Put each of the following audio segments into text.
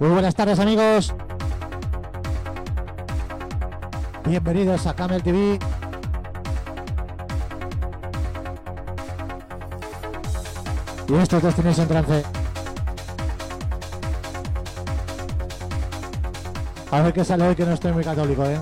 Muy buenas tardes amigos. Bienvenidos a Camel TV. Y esto es Destination Trance. A ver qué sale hoy que no estoy muy católico, ¿eh?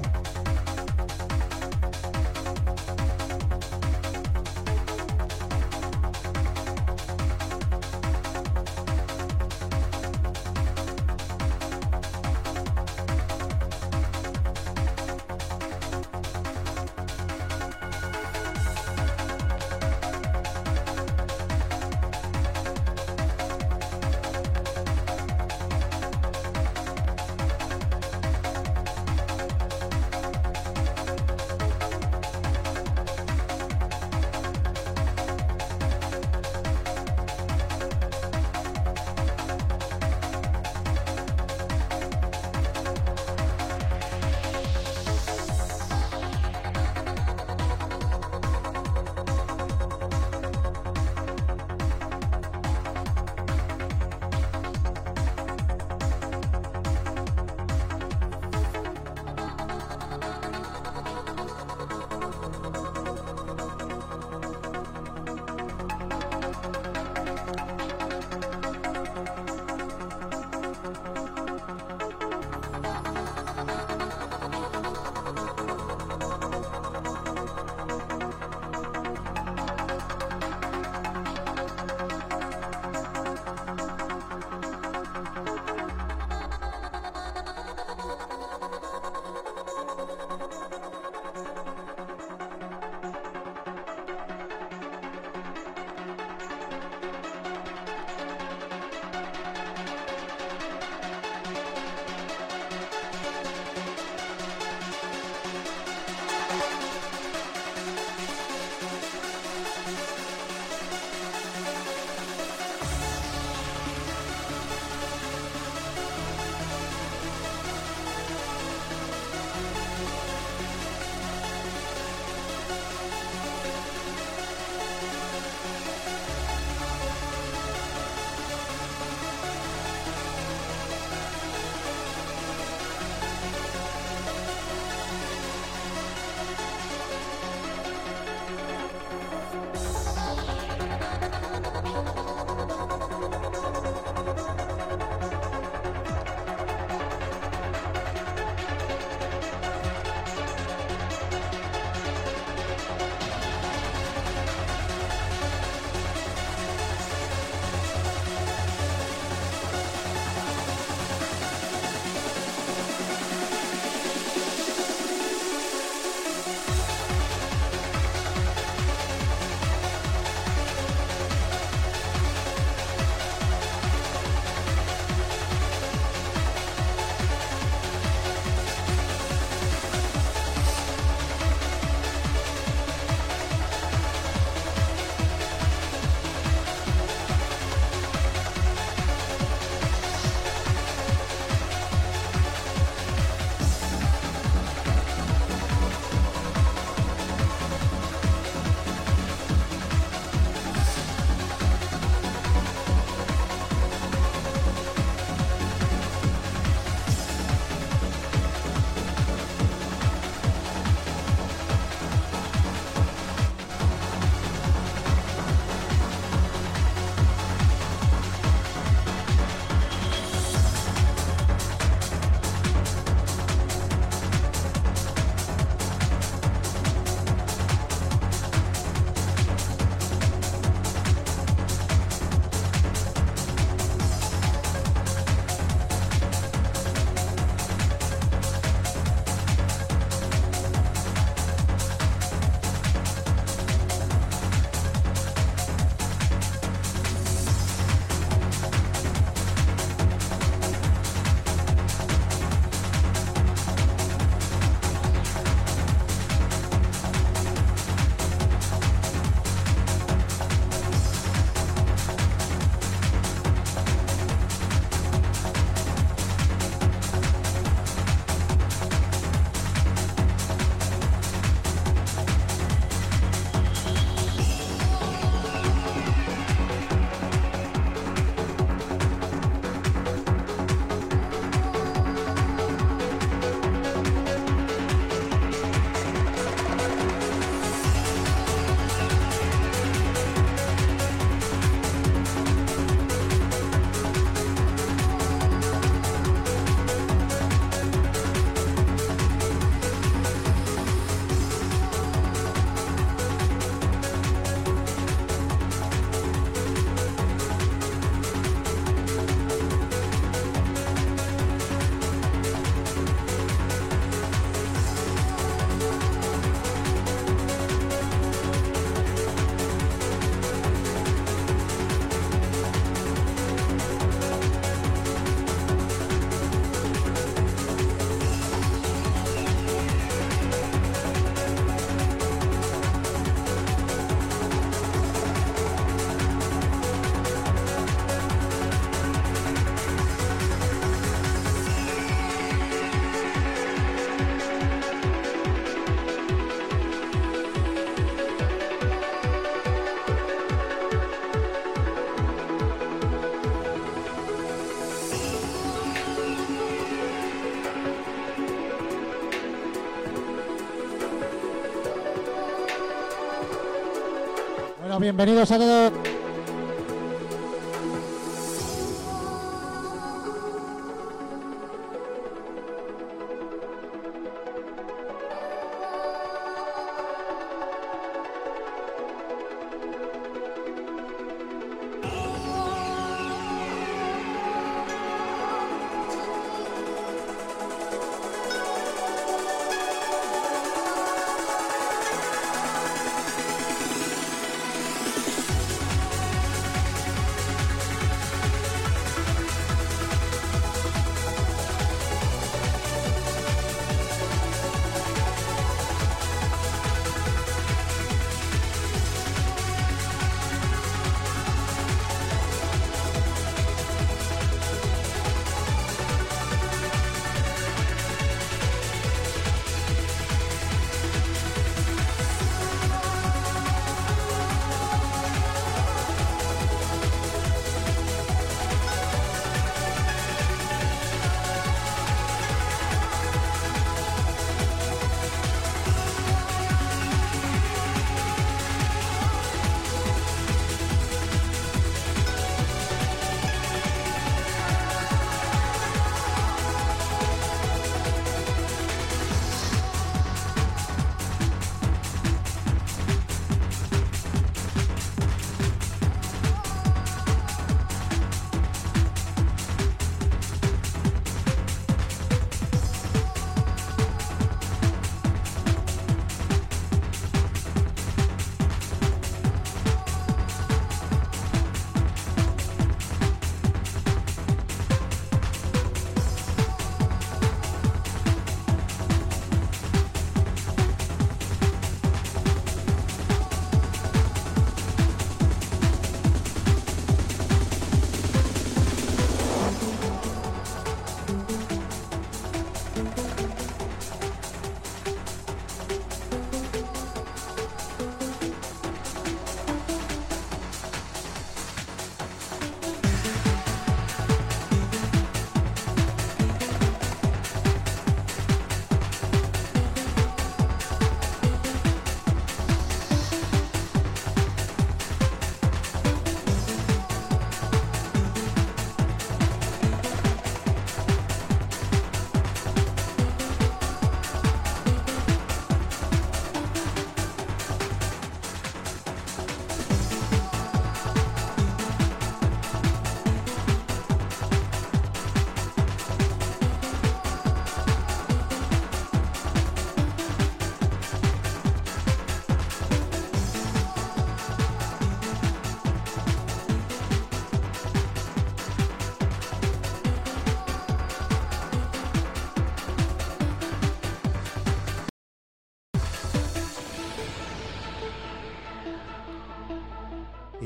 Bienvenidos a todos.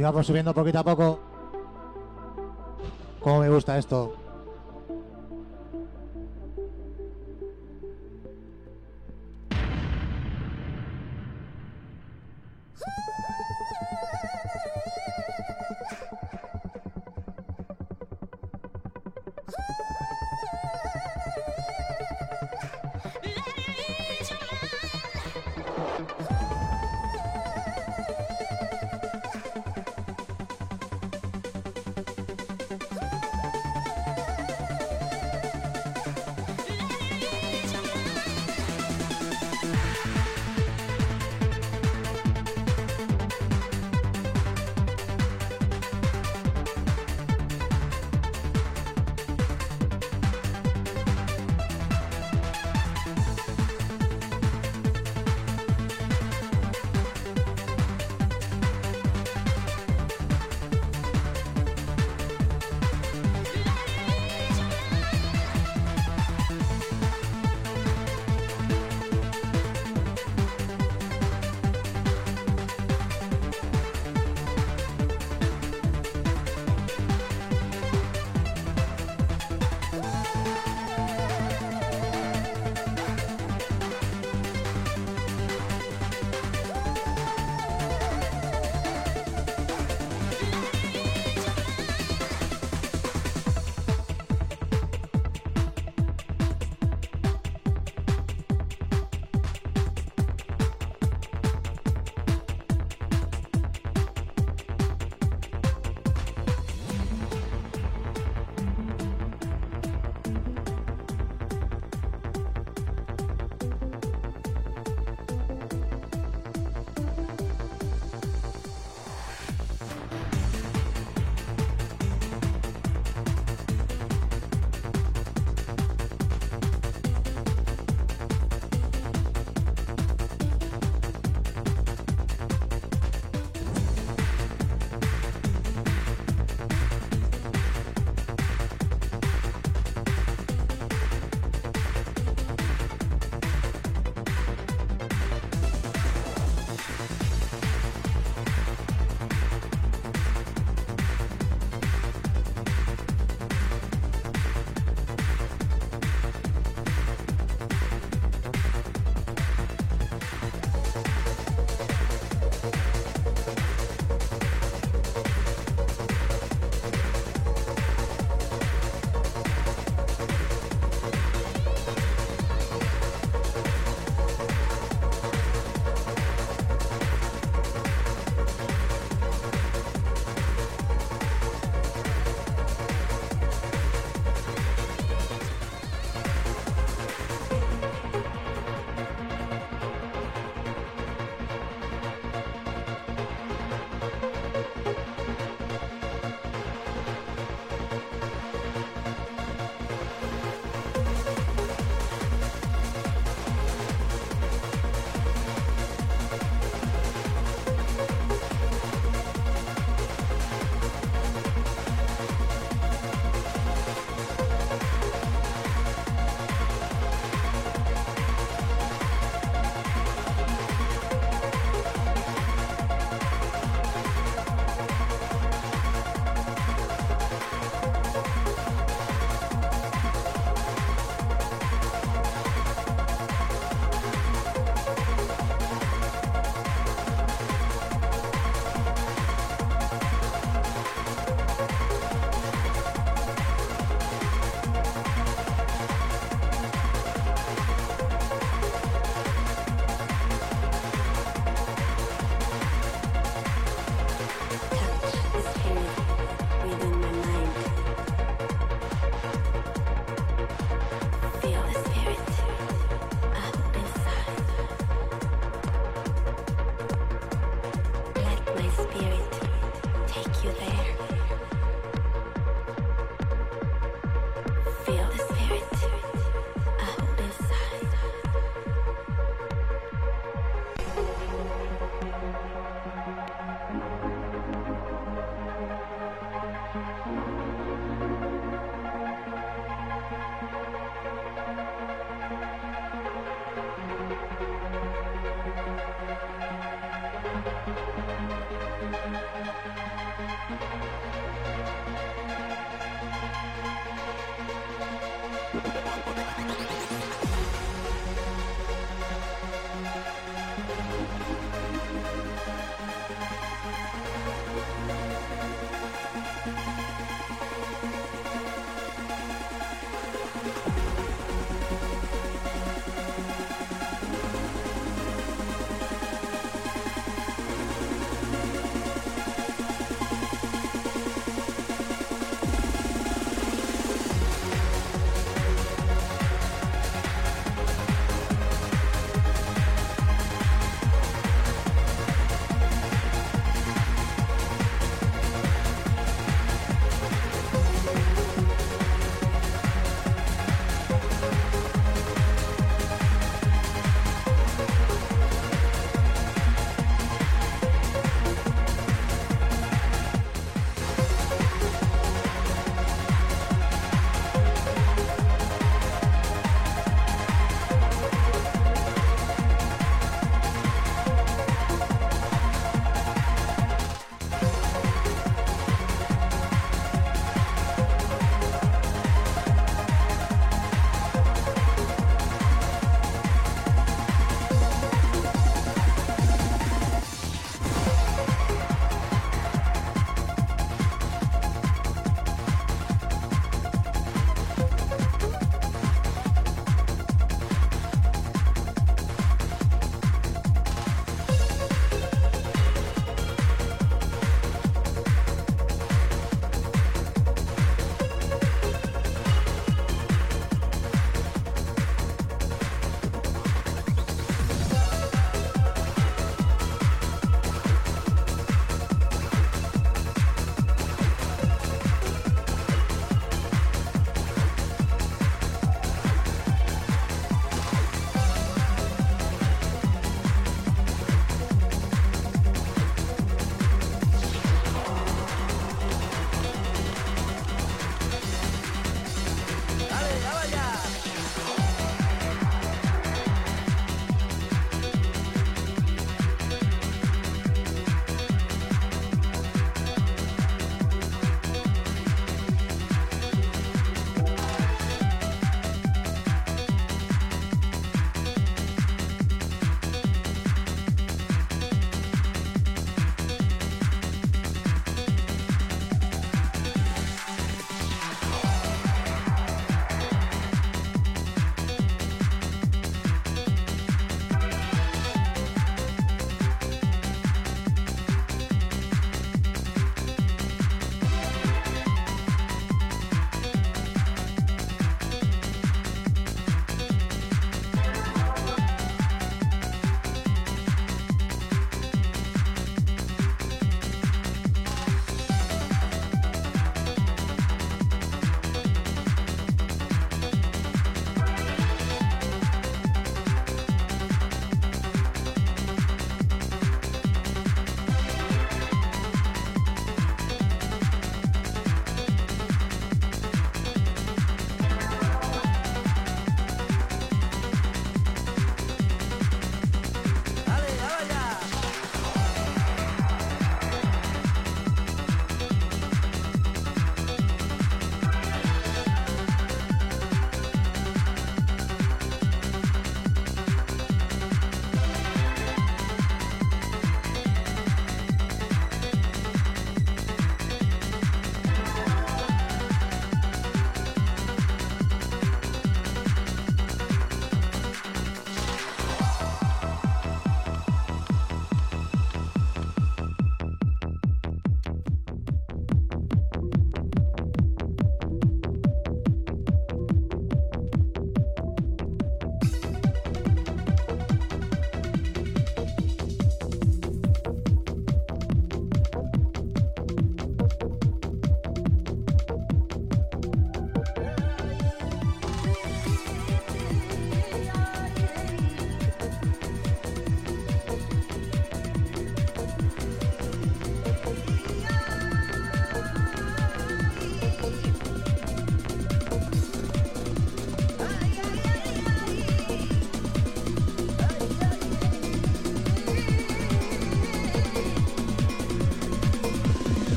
Y vamos subiendo poquito a poco. Cómo me gusta esto.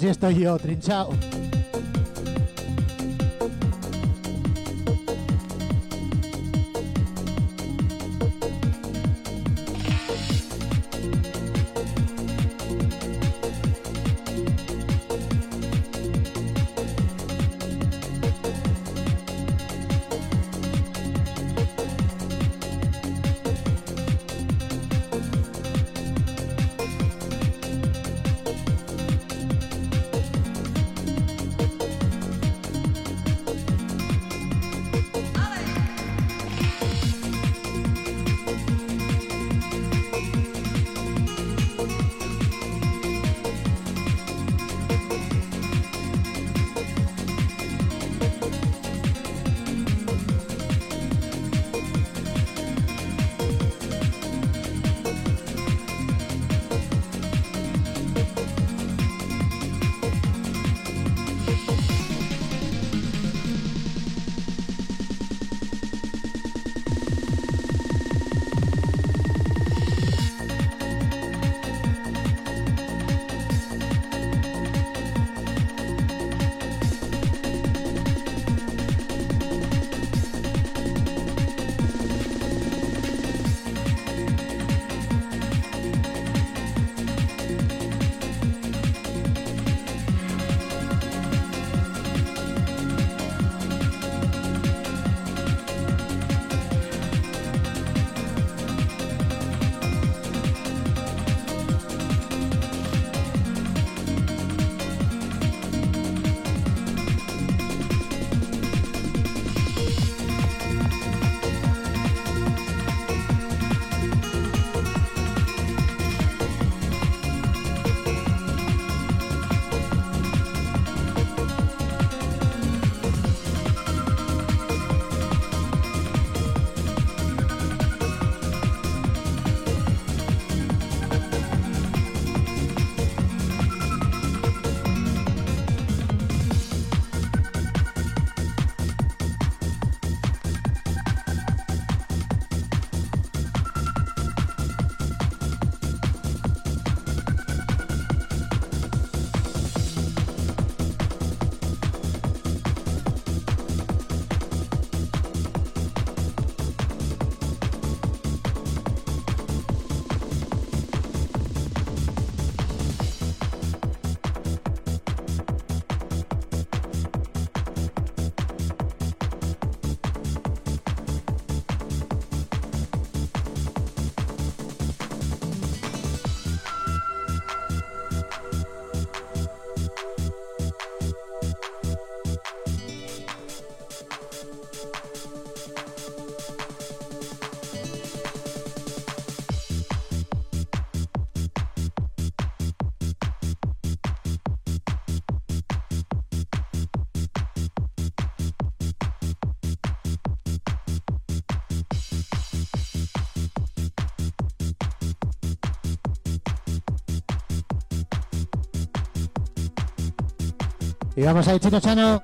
Así estoy yo, trinchado. Y vamos ahí, Chino Chano.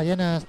Ballenas.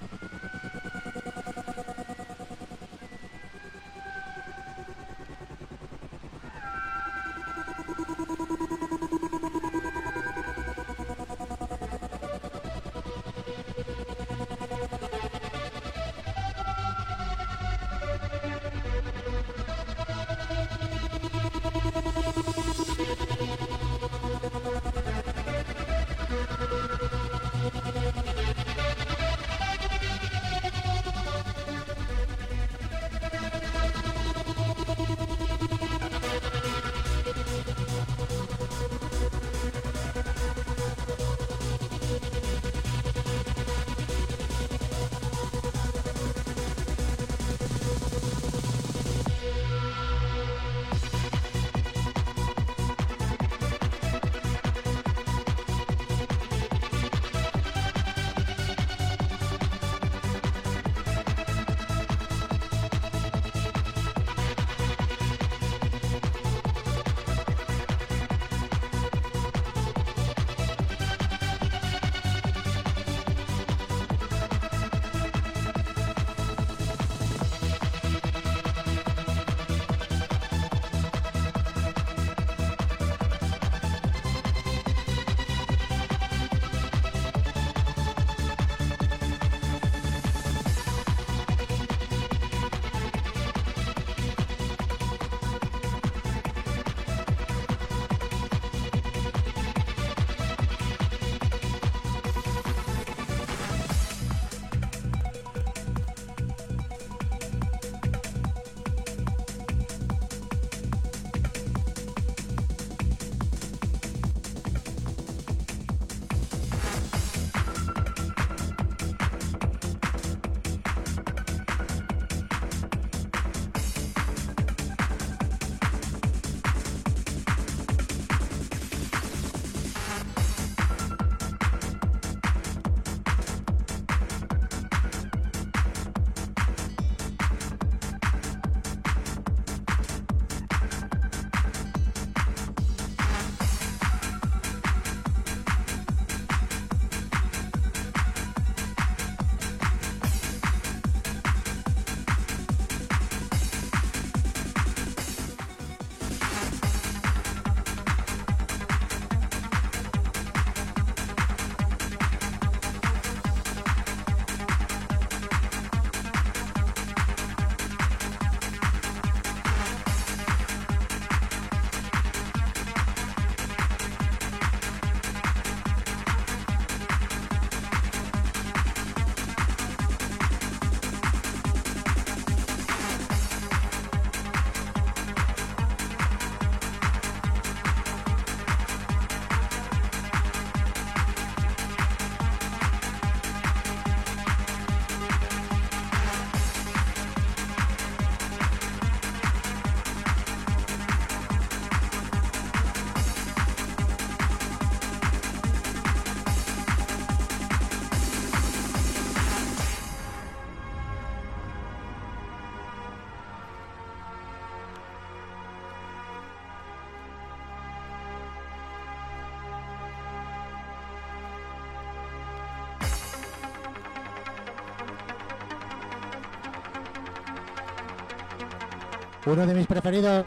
Uno de mis preferidos.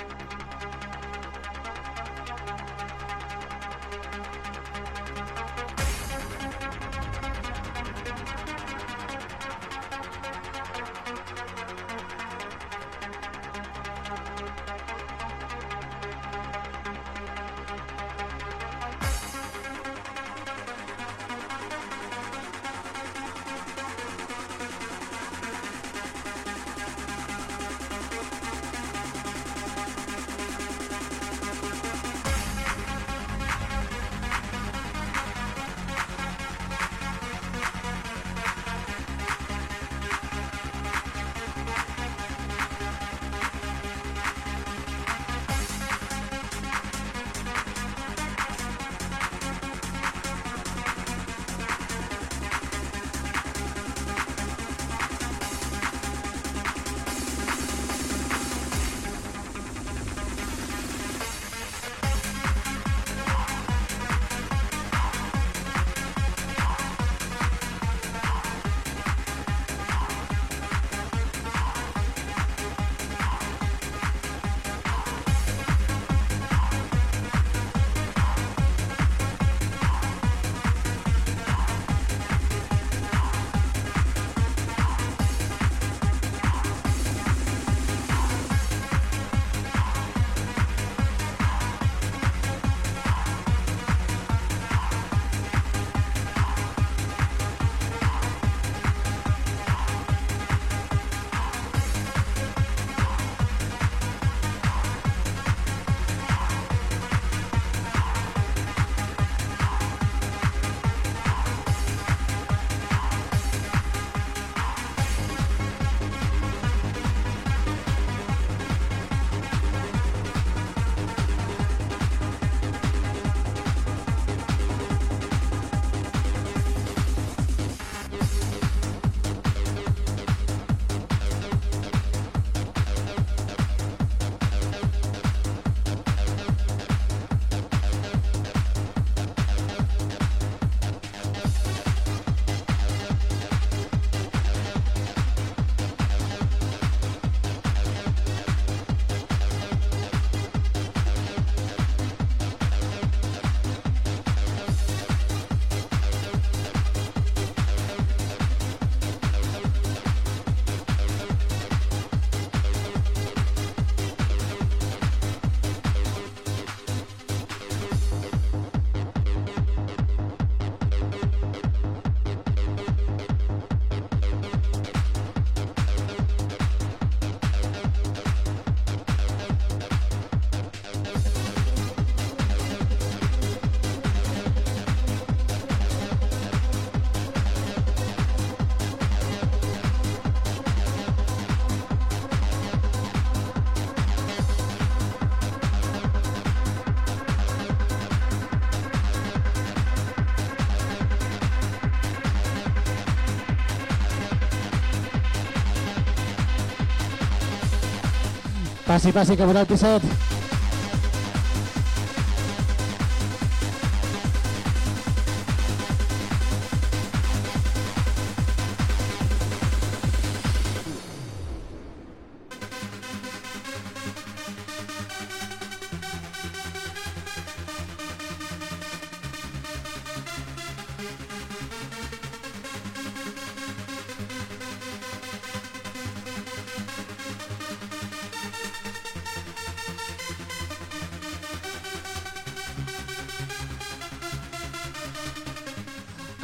Passi, que voleu el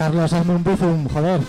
Carlos, hazme un bufum, joder.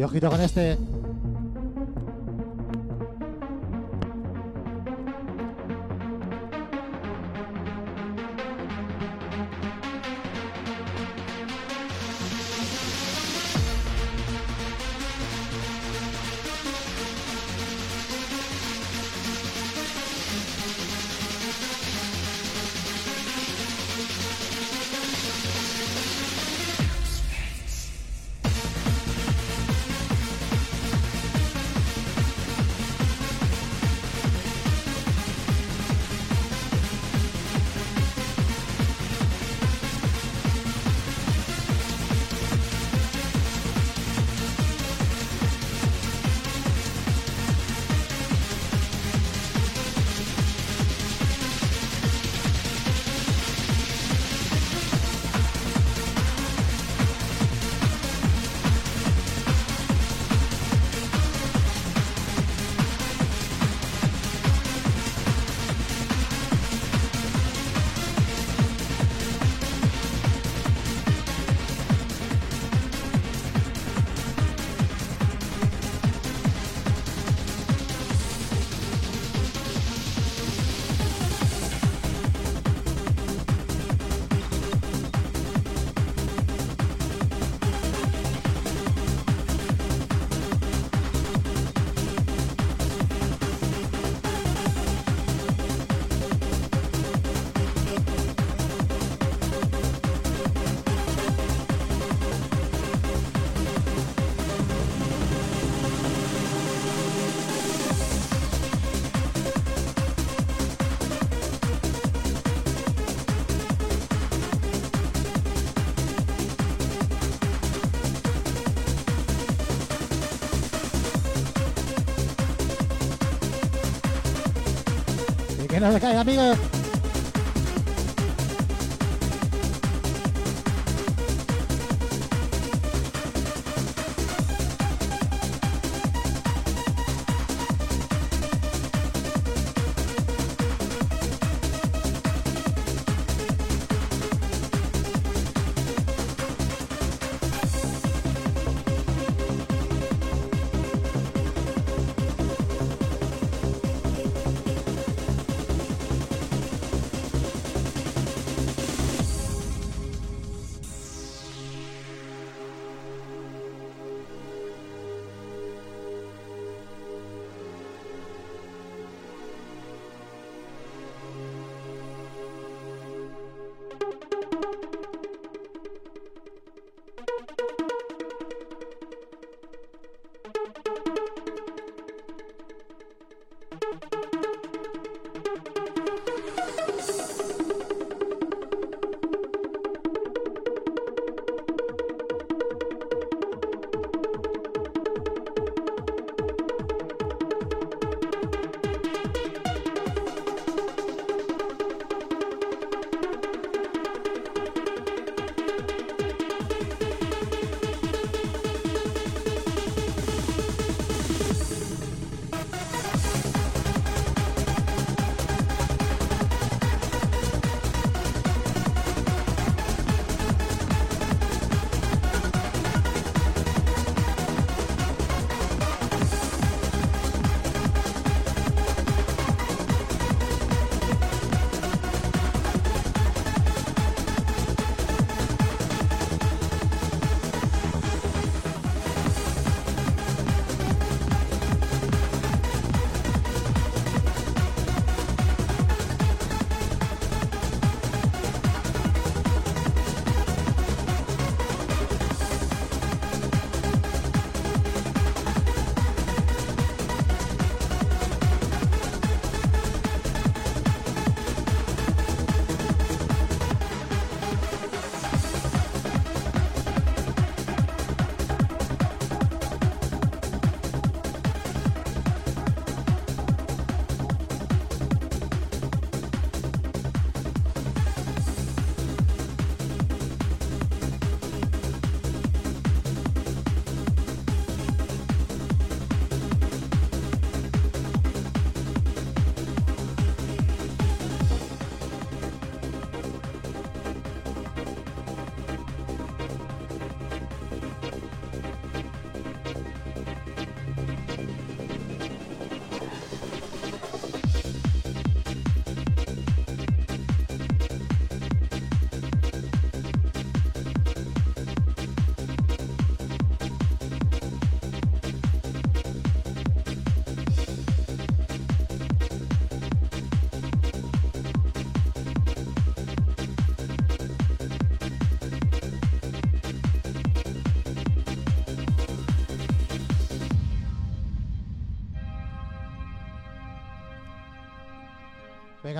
Y ojito con este. 看一下这个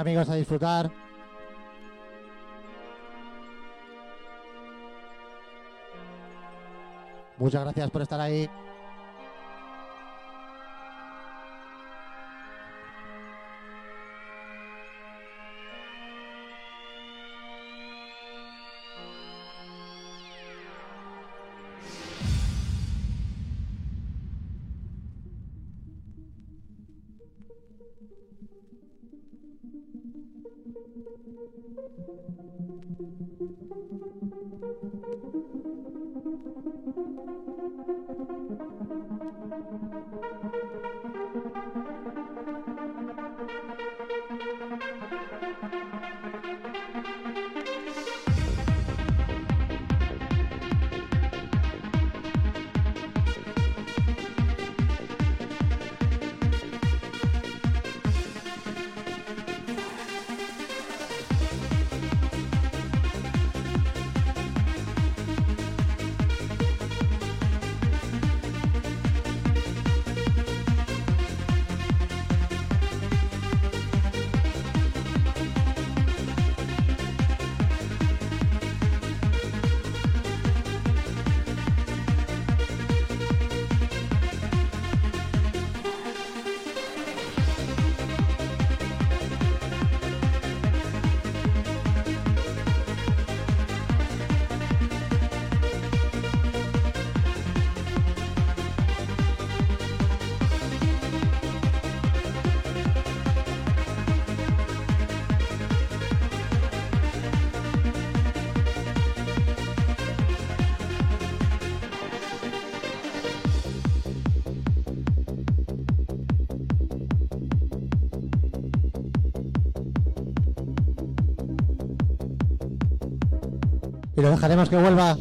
Amigos a disfrutar. Muchas gracias por estar ahí. Thank you. Y lo dejaremos que vuelva.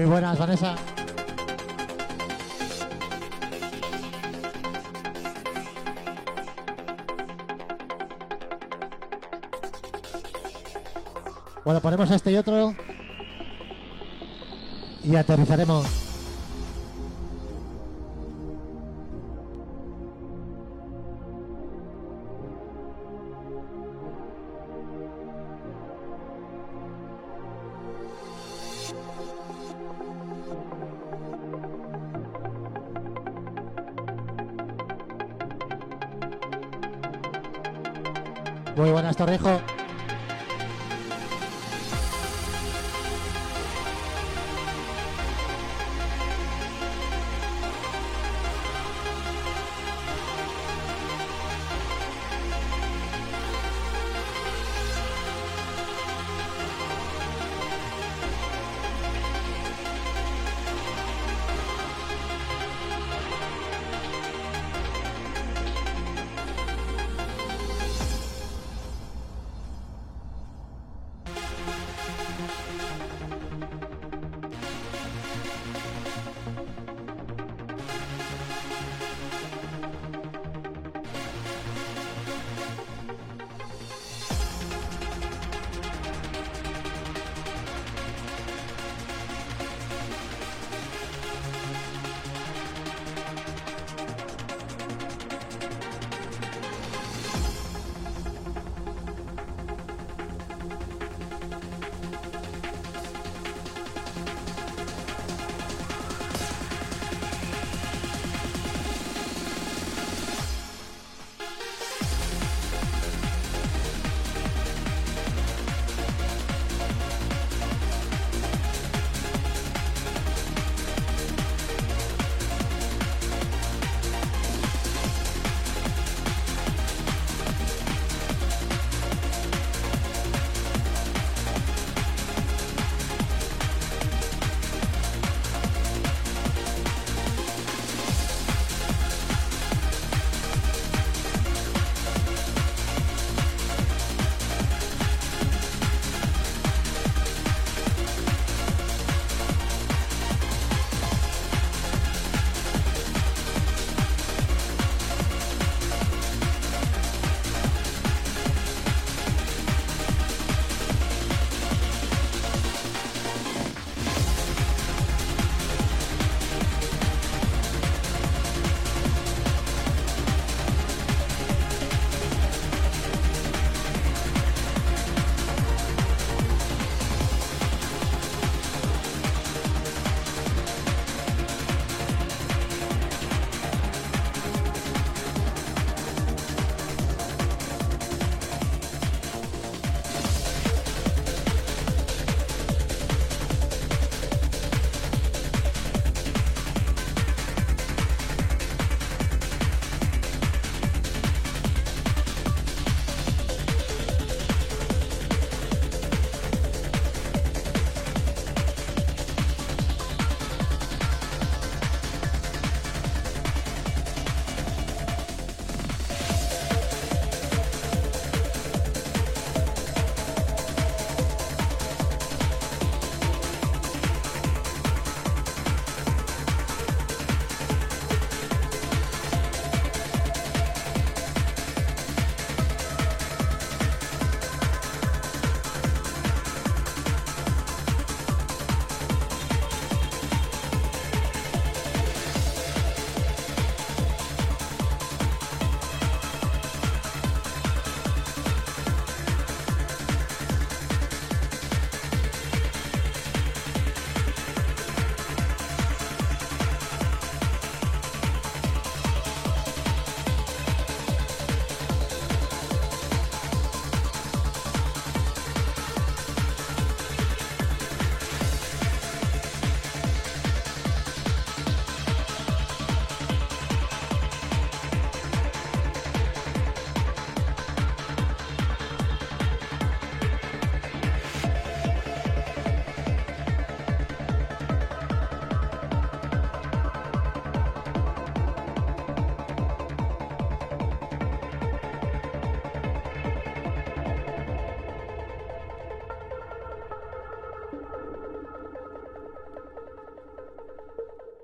Muy buenas, Vanessa. Bueno, ponemos este y otro. Y aterrizaremos. Muy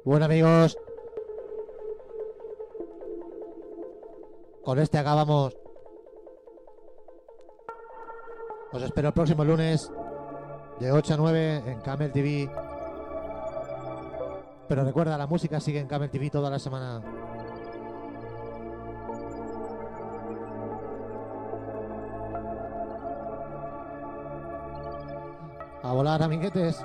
Bueno amigos, con este acabamos. Os espero el próximo lunes de 8 a 9 en Camel TV. Pero recuerda, la música sigue en Camel TV toda la semana. A volar, amiguetes.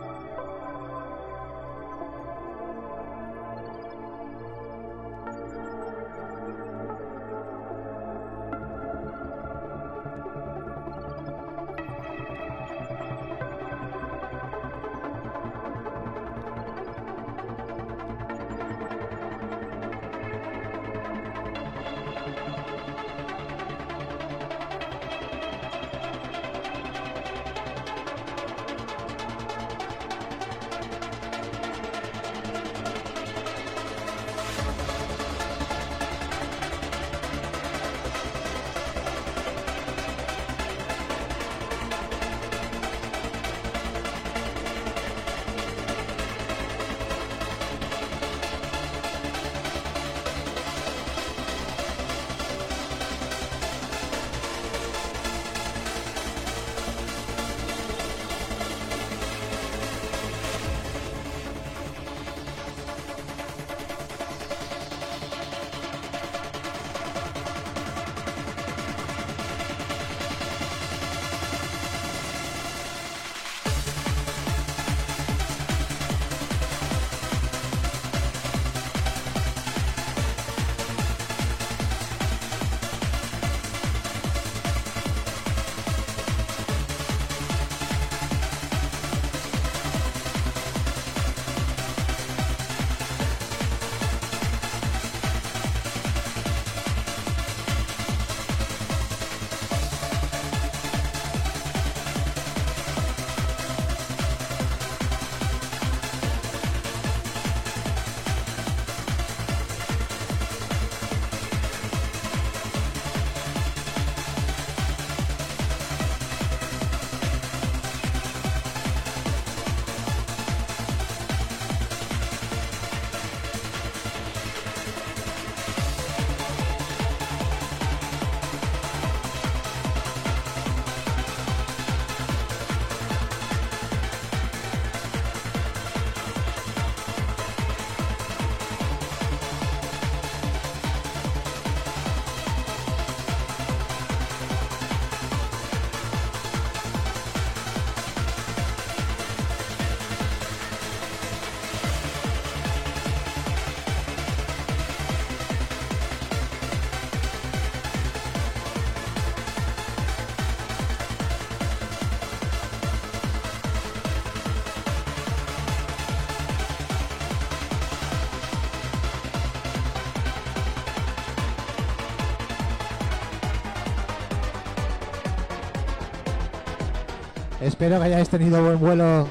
Espero que hayáis tenido buen vuelo